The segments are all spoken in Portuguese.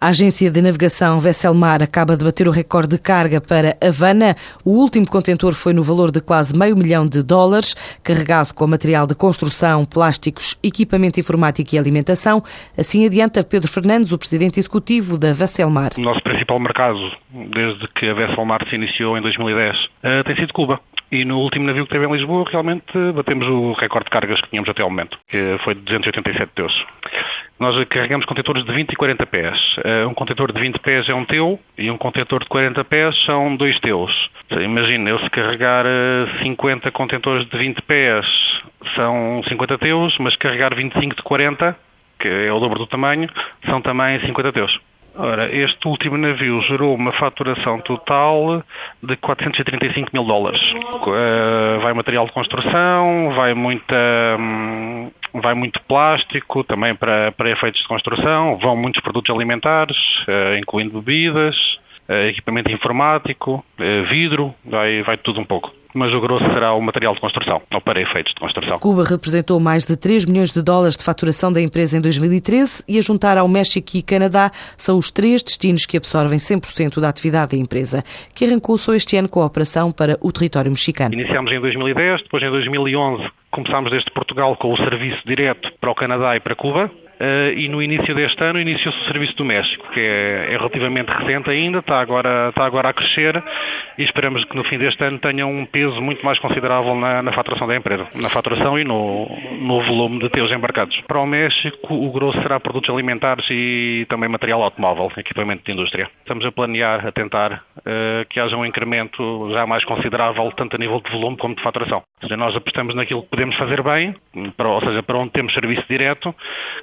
A agência de navegação Vesselmar acaba de bater o recorde de carga para Havana. O último contentor foi no valor de quase meio milhão de dólares, carregado com material de construção, plásticos, equipamento informático e alimentação. Assim adianta Pedro Fernandes, o presidente executivo da Vesselmar. O nosso principal mercado, desde que a Vesselmar se iniciou em 2010, eh, tem sido Cuba. E no último navio que teve em Lisboa, realmente batemos o recorde de cargas que tínhamos até ao momento, que foi de 287 teus. Nós carregamos contentores de 20 e 40 pés. Eh, um contentor de 20 pés é um teu e um contentor de 40 pés são dois teus. Imagina, eu se carregar 50 eh, contentores de 20 pés são 50 teus, mas carregar 25 de 40, que é o dobro do tamanho, são também 50 teus. Ora, este último navio gerou uma faturação total de 435 mil dólares. Uh, vai material de construção, vai muita, um, vai muito plástico também para, para efeitos de construção, vão muitos produtos alimentares, uh, incluindo bebidas, uh, equipamento informático, vidro, vai, vai tudo um pouco mas o grosso será o material de construção, ou para efeitos de construção. Cuba representou mais de 3 milhões de dólares de faturação da empresa em 2013 e a juntar ao México e Canadá são os três destinos que absorvem 100% da atividade da empresa, que arrancou só este ano com a operação para o território mexicano. Iniciámos em 2010, depois em 2011 começámos desde Portugal com o serviço direto para o Canadá e para Cuba. Uh, e no início deste ano iniciou-se o Serviço do México, que é, é, relativamente recente ainda, está agora, está agora a crescer e esperamos que no fim deste ano tenha um peso muito mais considerável na, na faturação da empresa, na faturação e no, no volume de teus embarcados. Para o México, o grosso será produtos alimentares e também material automóvel, equipamento de indústria. Estamos a planear, a tentar uh, que haja um incremento já mais considerável, tanto a nível de volume como de faturação. Ou seja, nós apostamos naquilo que podemos fazer bem, para, ou seja, para onde temos serviço direto,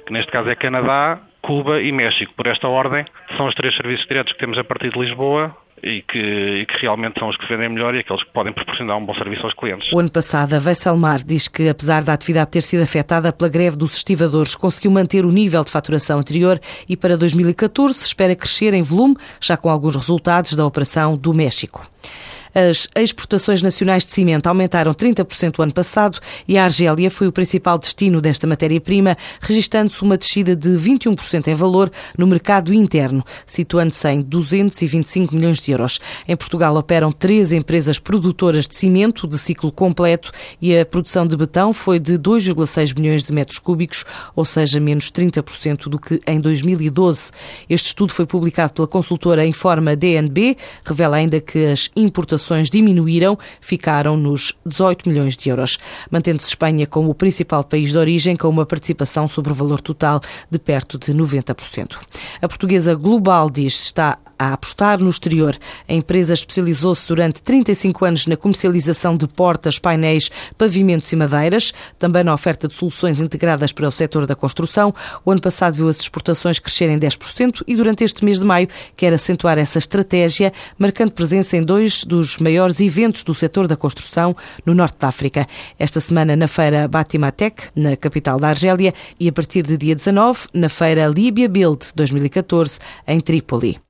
que neste caso é Canadá, Cuba e México. Por esta ordem, são os três serviços diretos que temos a partir de Lisboa, e que, e que, realmente são os que vendem melhor e aqueles que podem proporcionar um bom serviço aos clientes. O ano passado, a Vesselmar diz que, apesar da atividade ter sido afetada pela greve dos estivadores, conseguiu manter o nível de faturação anterior e para 2014 espera crescer em volume, já com alguns resultados da operação do México. As exportações nacionais de cimento aumentaram 30% o ano passado e a Argélia foi o principal destino desta matéria-prima, registando-se uma descida de 21% em valor no mercado interno, situando-se em 225 milhões de euros. Em Portugal operam três empresas produtoras de cimento de ciclo completo e a produção de betão foi de 2,6 milhões de metros cúbicos, ou seja, menos 30% do que em 2012. Este estudo foi publicado pela consultora Informa DNB, revela ainda que as importações diminuíram, ficaram nos 18 milhões de euros, mantendo-se Espanha como o principal país de origem, com uma participação sobre o valor total de perto de 90%. A portuguesa Global diz está a apostar no exterior. A empresa especializou-se durante 35 anos na comercialização de portas, painéis, pavimentos e madeiras, também na oferta de soluções integradas para o setor da construção. O ano passado viu as exportações crescerem 10% e durante este mês de maio quer acentuar essa estratégia, marcando presença em dois dos maiores eventos do setor da construção no norte da África. Esta semana na feira Batimatec, na capital da Argélia, e a partir de dia 19 na feira Libya Build 2014 em Trípoli.